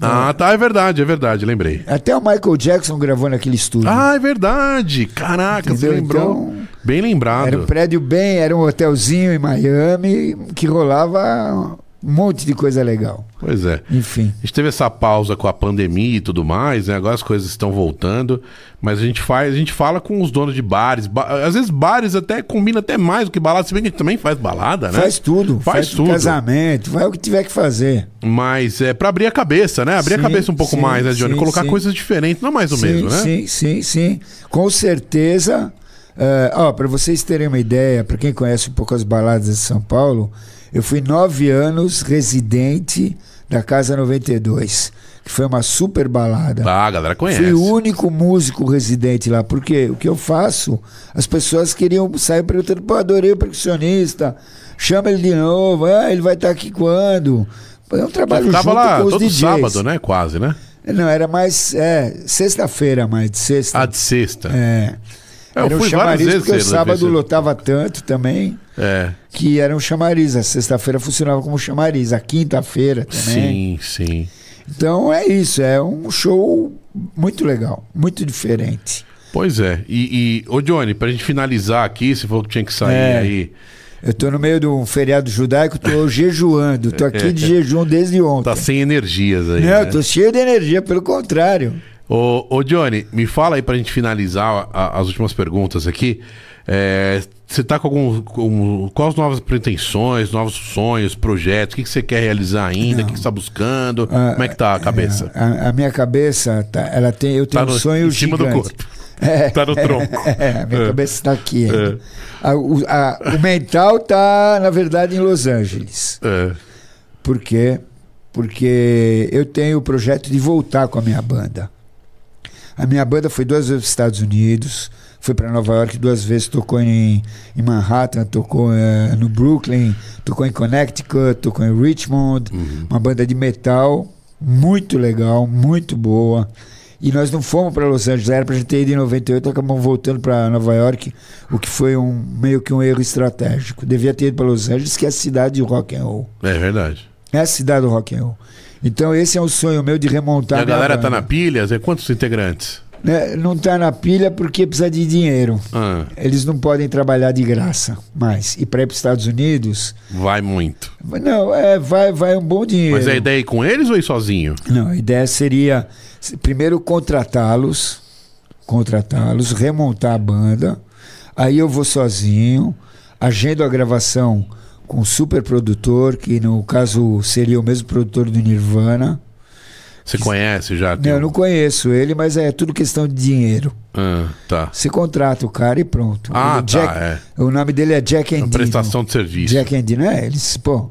Ah, tá, é verdade, é verdade, lembrei. Até o Michael Jackson gravou naquele estúdio. Ah, é verdade. Caraca, você Entendeu? lembrou. Então, Bem lembrado. Era um prédio bem, era um hotelzinho em Miami que rolava Um monte de coisa legal. Pois é. Enfim. A gente teve essa pausa com a pandemia e tudo mais, né? Agora as coisas estão voltando, mas a gente faz, a gente fala com os donos de bares. Ba- às vezes bares até combina até mais do que balada, se bem que a gente também faz balada, né? Faz tudo. Faz tudo. casamento, vai o que tiver que fazer. Mas é pra abrir a cabeça, né? Abrir Sim, a cabeça um pouco sim, mais, né, Johnny? sim, Colocar coisas diferentes, não mais o mesmo, né? Sim, sim, sim. Com certeza. eh, ó, para vocês terem uma ideia, para quem conhece um pouco as baladas de São Paulo, eu fui nove anos residente da Casa 92, que foi uma super balada. Tá, a galera conhece. Fui o único músico residente lá, porque o que eu faço, as pessoas queriam sair perguntando, pô, adorei o percussionista, chama ele de novo, ah, ele vai estar aqui quando? É um trabalho junto lá com os todo DJs. sábado, né? Quase, né? Não, era mais é, sexta-feira, mais de sexta. Ah, de sexta. É. É, eu era um fui chamariz porque o você- sábado você- lotava tanto também É, que era um chamariz. A sexta-feira funcionava como chamariz, a quinta-feira também. sim, sim. Então é isso, é um show muito legal, muito diferente. Pois é. E, e ô Johnny, pra gente finalizar aqui, se for que tinha que sair É. aí. Eu tô no meio de um feriado judaico, tô *laughs* jejuando, tô aqui de *laughs* jejum desde ontem. Tá sem energias aí. Não, né? eu tô cheio de energia, pelo contrário. Ô, ô Johnny, me fala aí pra gente finalizar a- as últimas perguntas aqui. É, você tá com algum. Com, quais novas pretensões, novos sonhos, projetos? O que, que você quer realizar ainda? O que, que você tá buscando? Ah, Como é que tá a cabeça? A, a minha cabeça, tá, ela tem, eu tenho Tá um no- sonho em cima do gigante. corpo. É, *laughs* Tá no tronco. *laughs* É, a minha É. cabeça está aqui. ainda. A- o, a- o mental tá, na verdade, em Los Angeles. É. Por quê? Porque eu tenho o projeto de voltar com a minha banda. A minha banda foi duas vezes para os Estados Unidos, foi para Nova York duas vezes, tocou em, em Manhattan, tocou eh, no Brooklyn, tocou em Connecticut, tocou em Richmond, uma banda de metal muito legal, muito boa. E nós não fomos para Los Angeles, era para a gente ter ido em 98, acabamos voltando para Nova York, o que foi um meio que um erro estratégico. Devia ter ido para Los Angeles, que é a cidade de rock and roll. É verdade. É a cidade do rock and roll. Então esse é um sonho meu de E remontar a minha galera tá na pilha? Zé? Quantos integrantes? Né, Não tá na pilha porque precisa de dinheiro. Ah, Eles não podem trabalhar de graça mais. E para ir para os Estados Unidos, vai muito. não, é, vai, vai um bom dinheiro. Mas é a ideia é ir com eles ou ir sozinho? Não, a ideia seria se- primeiro contratá-los, contratá-los, remontar a banda. Aí eu vou sozinho, agendo a gravação com um super produtor, que no caso seria o mesmo produtor do Nirvana. Você conhece já? Não, eu não conheço ele, mas é tudo questão de dinheiro. Ah, tá. Você contrata o cara e pronto. Ah, Ele- tá. É. O nome dele é Jack Endino. prestação de serviço. Jack Endino, é, eles, pô,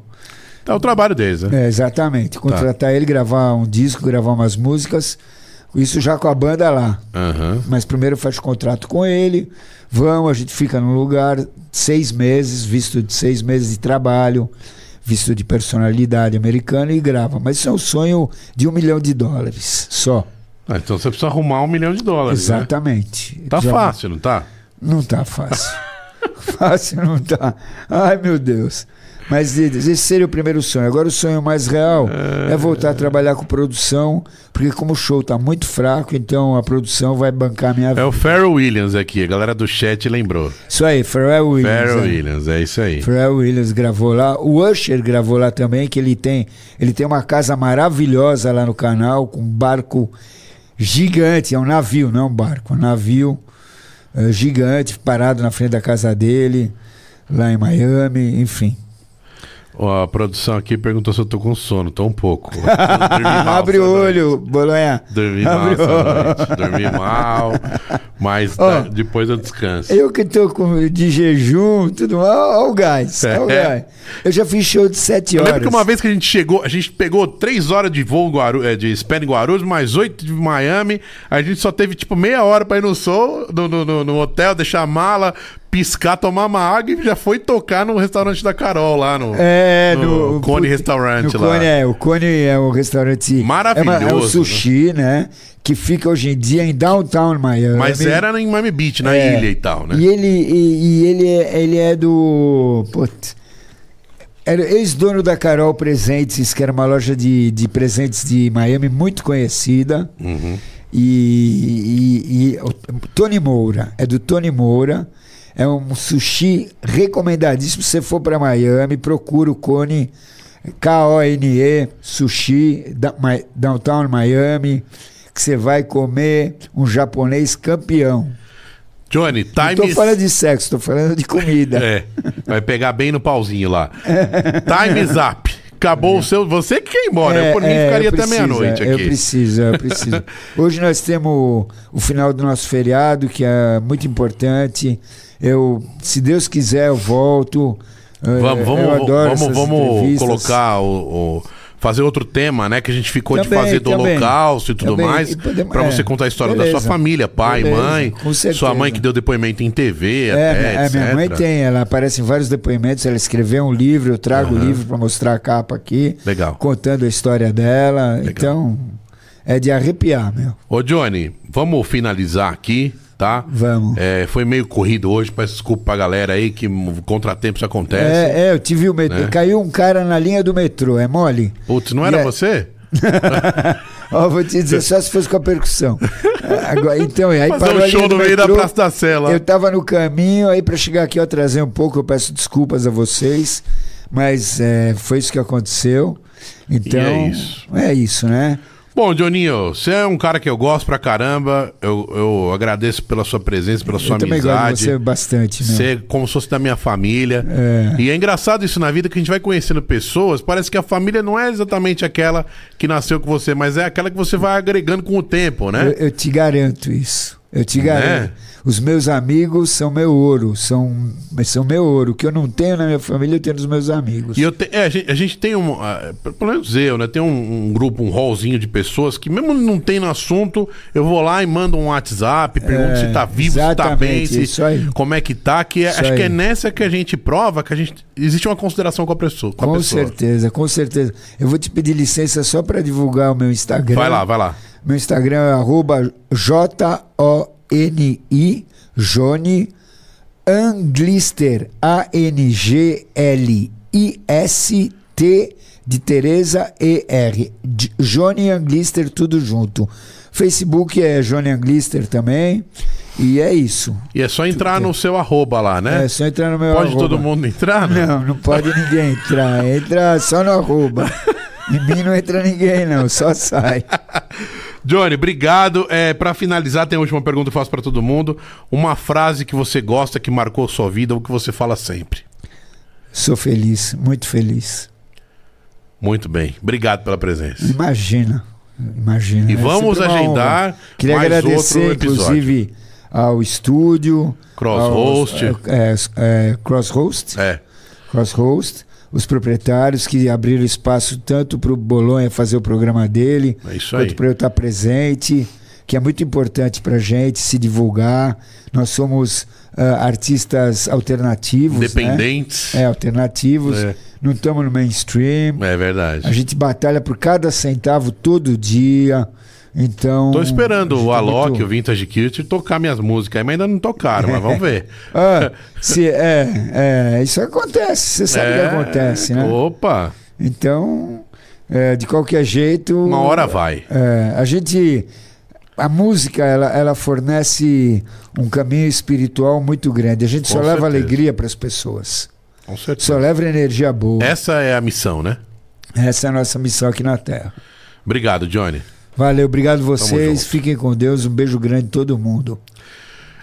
É o trabalho deles, né? é, exatamente. Contratar ele, gravar um disco, gravar umas músicas, isso já com a banda lá. Aham. Mas primeiro faz contrato com ele, vamos, a gente fica num lugar seis meses, visto de seis meses de trabalho, visto de personalidade americana e grava. Mas isso é um sonho de um milhão de dólares só. Ah, então você precisa arrumar um milhão de dólares, né? Exatamente. Tá Já- fácil, não tá? Não tá fácil. *laughs* fácil não tá. Ai, meu Deus. Mas esse seria o primeiro sonho. Agora o sonho mais real é voltar a trabalhar com produção, porque como o show tá muito fraco, então a produção vai bancar a minha É vida. o Pharrell Williams aqui, a galera do chat lembrou. Isso aí, Pharrell Williams. Pharrell é. Williams, é isso aí. Pharrell Williams gravou lá. O Usher gravou lá também, que ele tem, ele tem uma casa maravilhosa lá no canal, com um barco gigante, é um navio, não é um barco, é um navio eh, gigante, parado na frente da casa dele, lá em Miami, enfim. Ó, a produção aqui perguntou se eu tô com sono, tô um pouco. *laughs* Mal Abre o olho, Bolonha. Dormi mal Abre noite. Dormi mal, mas Ó. da- depois eu descanso. Eu que tô com, de jejum, tudo mal, olha o gás, olha o É. gás. Eu já fiz show de sete Eu horas. lembro que uma vez que a gente chegou, a gente pegou três horas de voo Guaru, é, de Span em Guarulhos, mais oito de Miami. A gente só teve tipo meia hora pra ir no sol, no, no, no- no hotel, deixar a mala, piscar, tomar uma água e já foi tocar no restaurante da Carol lá no, É, no, no, Cone no lá. Cone, é, o Cone é um restaurante Maravilhoso, É, uma- é um sushi, né? Que fica hoje em dia em downtown Miami. Mas era em Miami Beach, na É. ilha e tal, né? E ele, e, e ele, é, ele é do. Putz, era ex-dono da Carol Presentes, que era uma loja de, de presentes de Miami muito conhecida. Uhum. E, e- e o Tony Moura, é do Tony Moura. É um sushi recomendadíssimo. Se você for para Miami, procura o Cone. K-O-N-E, Sushi, da- Mi- Downtown Miami, que você vai comer um japonês campeão. Johnny, Não tô time falando de sexo, tô falando de comida. *laughs* É, vai pegar bem no pauzinho lá. Time is up. Acabou o seu. Você que quer ir embora. eu por mim é, ficaria eu até preciso, meia-noite é, Eu aqui. preciso, eu preciso. *laughs* Hoje nós temos o, o final do nosso feriado, que é muito importante. Eu, se Deus quiser, eu volto. É, Vamos, eu vamos, adoro vamos, vamos entrevistas. colocar o, o- Fazer outro tema, né? Que a gente ficou de Também, fazer do também. holocausto e tudo Também. mais. Podemos- Pra é, você contar a história da beleza. sua família, pai, Beleza, mãe. Sua mãe que deu depoimento em TV, É, até, é, minha mãe tem, ela aparece em vários depoimentos, ela escreveu um livro, eu trago o Aham. livro para mostrar a capa aqui, Legal. contando a história dela. Então, é de arrepiar, meu. Ô, Johnny, vamos finalizar aqui, tá? Vamos. É, foi meio corrido hoje, peço desculpa pra galera aí que contratempos acontecem. É, é, eu tive o metrô. né? Caiu um cara na linha do metrô, é mole? Putz, não E era é- você? *laughs* Ó, vou te dizer, só se fosse com a percussão. *laughs* Agora, então, e aí Fazer parou um show no meio da metrô, Praça da Sela. Eu tava no caminho, aí para chegar aqui eu atrasei um pouco, eu peço desculpas a vocês, mas é, foi isso que aconteceu. Então, é isso. é isso, né? Bom, Johninho, você é um cara que eu gosto pra caramba. Eu, eu agradeço pela sua presença, pela sua eu também gosto de amizade. você bastante, meu. Você é como se fosse da minha família. É. E é engraçado isso na vida que a gente vai conhecendo pessoas. Parece que a família não é exatamente aquela que nasceu com você, mas é aquela que você vai agregando com o tempo, né? Eu, eu te garanto isso. Eu te Né? garanto. Os meus amigos são meu ouro, são, mas são meu ouro. O que eu não tenho na minha família, eu tenho nos meus amigos. E eu te- é, a, gente, a gente tem um. ah, Pelo menos eu, né? Tem um, um grupo, um hallzinho de pessoas que, mesmo não tem no assunto, eu vou lá e mando um WhatsApp, pergunto É, se tá vivo, se tá bem, se, como é que tá. Que é- acho que é nessa que a gente prova que a gente. Existe uma consideração com a pessoa. Com, a Com pessoa. certeza, com certeza. Eu vou te pedir licença só para divulgar o meu Instagram. Vai lá, vai lá. Meu Instagram é arroba J-O-N-I, Joni Anglister, A-N-G-L-I-S-T de Tereza E-R. Joni Anglister, tudo junto. Facebook é Joni Anglister também. E é isso. E é só entrar no seu arroba lá, né? É só entrar no meu Pode arroba. todo mundo entrar? né? Não, não pode ninguém entrar. Entra só no arroba. Em mim não entra ninguém, não. Só sai. *laughs* Johnny, obrigado. É, para finalizar, tem a última pergunta que eu faço pra todo mundo. Uma frase que você gosta, que marcou sua vida, ou que você fala sempre. Sou feliz, muito feliz. Muito bem. Obrigado pela presença. Imagina. Imagina. E É vamos agendar. Queria mais agradecer, outro episódio. inclusive, ao estúdio. Crosshost. aos- É, é, Crosshost. É. Crosshost. Os proprietários que abriram espaço tanto para o Bolonha fazer o programa dele, É quanto para eu estar presente, que é muito importante para gente se divulgar. Nós somos ah, artistas alternativos, né? Independentes. É, alternativos. É. Não estamos no mainstream. É verdade. A gente batalha por cada centavo todo dia. Então. Tô esperando o Alok, muito- o Vintage Culture, tocar minhas músicas aí, mas ainda não tocaram, mas vamos ver. *laughs* Ah, se, é, é, isso acontece, você sabe o É, que acontece, né? Opa, Então, é, de qualquer jeito. uma hora vai. é, a gente. A música, ela, ela fornece um caminho espiritual muito grande. A gente Com só leva certeza. alegria para as pessoas. Com certeza. Só leva energia boa. Essa é a missão, né? Essa é a nossa missão aqui na Terra. Obrigado, Johnny. Valeu, obrigado vocês. Fiquem com Deus. Um beijo grande a todo mundo.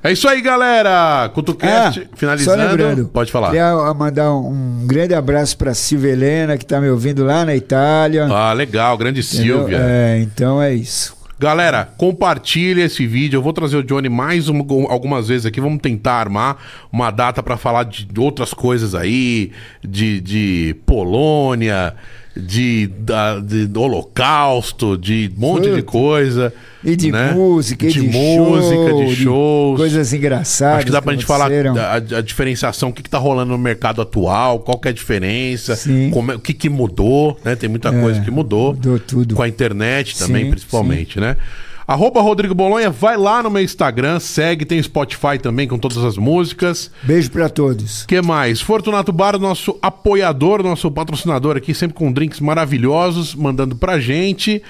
É isso aí, galera. CutuCast, finalizando. Ah, Só lembrando, Pode falar. Queria ah, mandar um, um grande abraço para Silvia Helena, que está me ouvindo lá na Itália. Ah, legal, grande entendeu? Silvia. É, então é isso. Galera, compartilha esse vídeo. Eu vou trazer o Johnny mais um- algumas vezes aqui. Vamos tentar armar uma data pra falar de outras coisas aí, de, de Polônia, de, da- de Holocausto, de um monte de Puta. coisa. E de né? música, e de, de, música, show, de shows. coisas engraçadas. Acho que dá pra que gente falar a, a diferenciação, o que, que tá rolando no mercado atual, qual que é a diferença, Sim. como é- o que, que mudou, né? Tem muita É, coisa que mudou. mudou tudo. Com a internet também, Sim, principalmente, né? Arroba Rodrigo Bolonha, vai lá no meu Instagram, segue, tem Spotify também com todas as músicas. Beijo para todos. que mais? Fortunato Bar, nosso apoiador, nosso patrocinador aqui, sempre com drinks maravilhosos, mandando pra gente.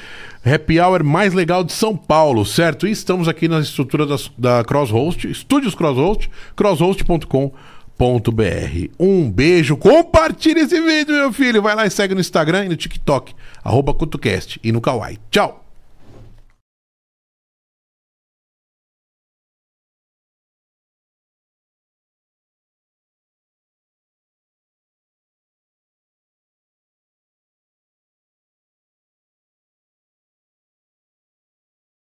Happy Hour mais legal de São Paulo, certo? E estamos aqui na estrutura das- da Crosshost, Estúdios Crosshost, crosshost.com.br. Um beijo, compartilhe esse vídeo, meu filho. Vai lá e segue no Instagram e no TikTok, arroba CutoCast e no Kawaii. Tchau!